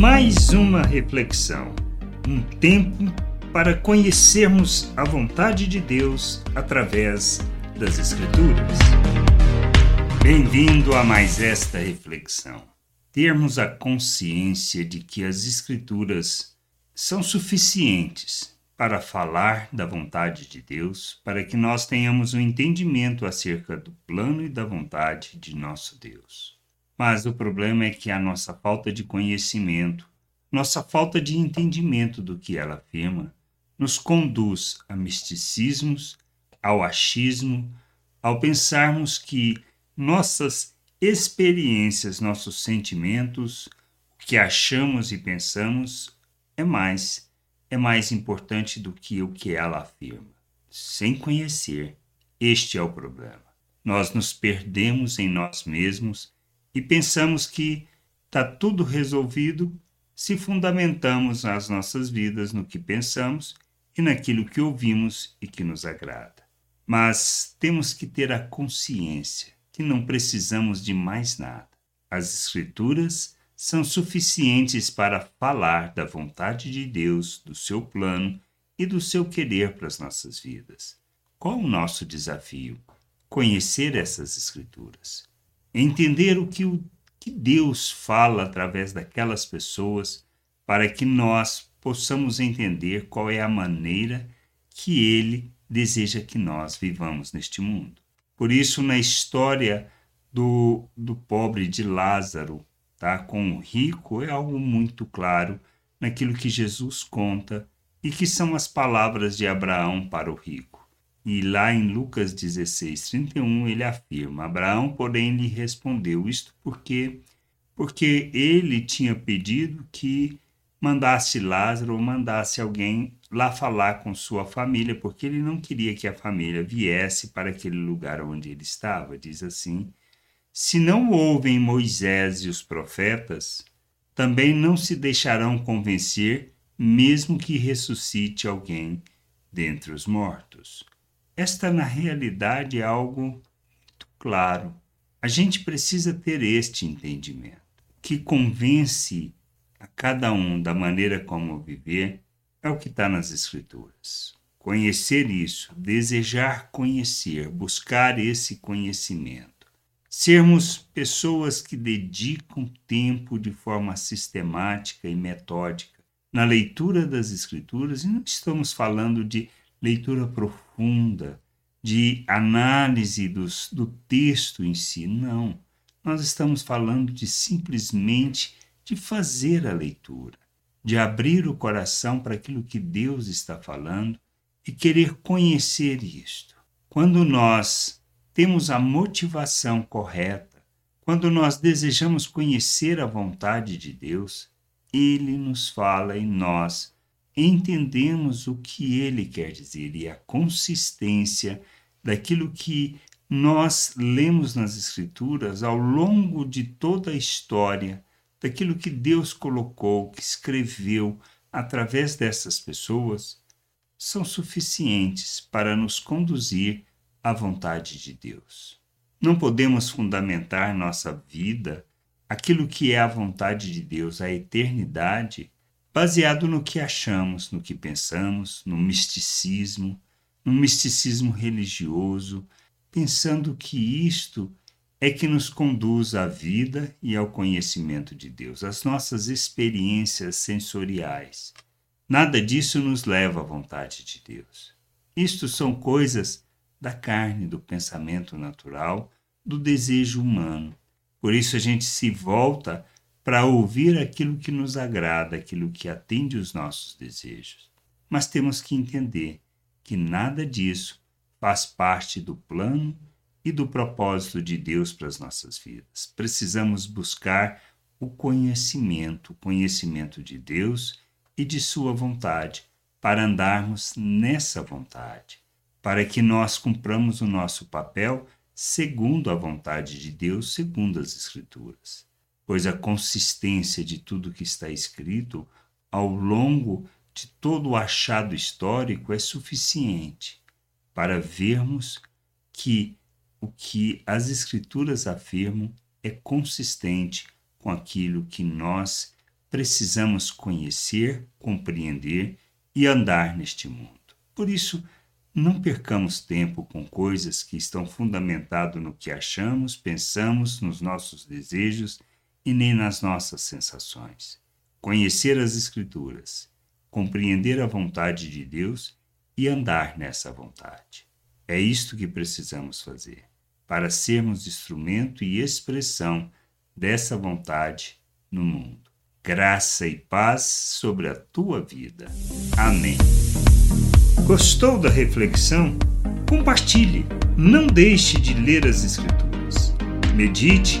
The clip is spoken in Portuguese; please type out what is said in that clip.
Mais uma reflexão, um tempo para conhecermos a vontade de Deus através das Escrituras. Bem-vindo a mais esta reflexão. Termos a consciência de que as Escrituras são suficientes para falar da vontade de Deus, para que nós tenhamos um entendimento acerca do plano e da vontade de nosso Deus. Mas o problema é que a nossa falta de conhecimento, nossa falta de entendimento do que ela afirma, nos conduz a misticismos, ao achismo, ao pensarmos que nossas experiências, nossos sentimentos, o que achamos e pensamos é mais, é mais importante do que o que ela afirma. Sem conhecer, este é o problema. Nós nos perdemos em nós mesmos e pensamos que está tudo resolvido se fundamentamos as nossas vidas no que pensamos e naquilo que ouvimos e que nos agrada. Mas temos que ter a consciência que não precisamos de mais nada. As Escrituras são suficientes para falar da vontade de Deus, do seu plano e do seu querer para as nossas vidas. Qual o nosso desafio? Conhecer essas Escrituras entender o que, o que Deus fala através daquelas pessoas, para que nós possamos entender qual é a maneira que Ele deseja que nós vivamos neste mundo. Por isso, na história do, do pobre de Lázaro, tá, com o rico, é algo muito claro naquilo que Jesus conta e que são as palavras de Abraão para o rico. E lá em Lucas 16, 31, ele afirma: Abraão, porém, lhe respondeu isto porque porque ele tinha pedido que mandasse Lázaro ou mandasse alguém lá falar com sua família, porque ele não queria que a família viesse para aquele lugar onde ele estava. Diz assim: Se não ouvem Moisés e os profetas, também não se deixarão convencer, mesmo que ressuscite alguém dentre os mortos. Esta, na realidade, é algo muito claro. A gente precisa ter este entendimento, que convence a cada um da maneira como viver, é o que está nas Escrituras. Conhecer isso, desejar conhecer, buscar esse conhecimento. Sermos pessoas que dedicam tempo de forma sistemática e metódica na leitura das Escrituras, e não estamos falando de leitura profunda, de análise dos, do texto em si. Não. Nós estamos falando de simplesmente de fazer a leitura, de abrir o coração para aquilo que Deus está falando e querer conhecer isto. Quando nós temos a motivação correta, quando nós desejamos conhecer a vontade de Deus, Ele nos fala e nós entendemos o que ele quer dizer e a consistência daquilo que nós lemos nas Escrituras ao longo de toda a história, daquilo que Deus colocou, que escreveu através dessas pessoas, são suficientes para nos conduzir à vontade de Deus. Não podemos fundamentar nossa vida, aquilo que é a vontade de Deus, a eternidade, baseado no que achamos, no que pensamos, no misticismo, no misticismo religioso, pensando que isto é que nos conduz à vida e ao conhecimento de Deus, às nossas experiências sensoriais. Nada disso nos leva à vontade de Deus. Isto são coisas da carne, do pensamento natural, do desejo humano. Por isso a gente se volta para ouvir aquilo que nos agrada, aquilo que atende os nossos desejos. Mas temos que entender que nada disso faz parte do plano e do propósito de Deus para as nossas vidas. Precisamos buscar o conhecimento, o conhecimento de Deus e de Sua vontade, para andarmos nessa vontade, para que nós cumpramos o nosso papel segundo a vontade de Deus, segundo as Escrituras pois a consistência de tudo que está escrito ao longo de todo o achado histórico é suficiente para vermos que o que as Escrituras afirmam é consistente com aquilo que nós precisamos conhecer, compreender e andar neste mundo. Por isso, não percamos tempo com coisas que estão fundamentadas no que achamos, pensamos, nos nossos desejos e nem nas nossas sensações. Conhecer as Escrituras, compreender a vontade de Deus e andar nessa vontade. É isto que precisamos fazer para sermos instrumento e expressão dessa vontade no mundo graça e paz sobre a tua vida. Amém. Gostou da reflexão? Compartilhe. Não deixe de ler as Escrituras. Medite